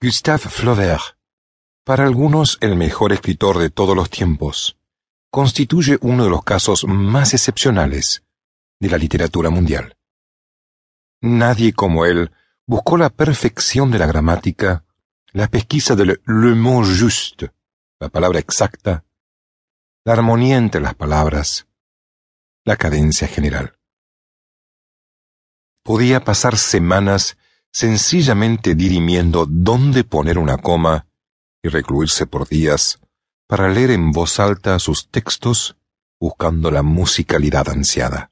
Gustave Flaubert, para algunos el mejor escritor de todos los tiempos, constituye uno de los casos más excepcionales de la literatura mundial. Nadie como él buscó la perfección de la gramática, la pesquisa del le mot juste, la palabra exacta, la armonía entre las palabras, la cadencia general. Podía pasar semanas sencillamente dirimiendo dónde poner una coma y recluirse por días para leer en voz alta sus textos buscando la musicalidad ansiada.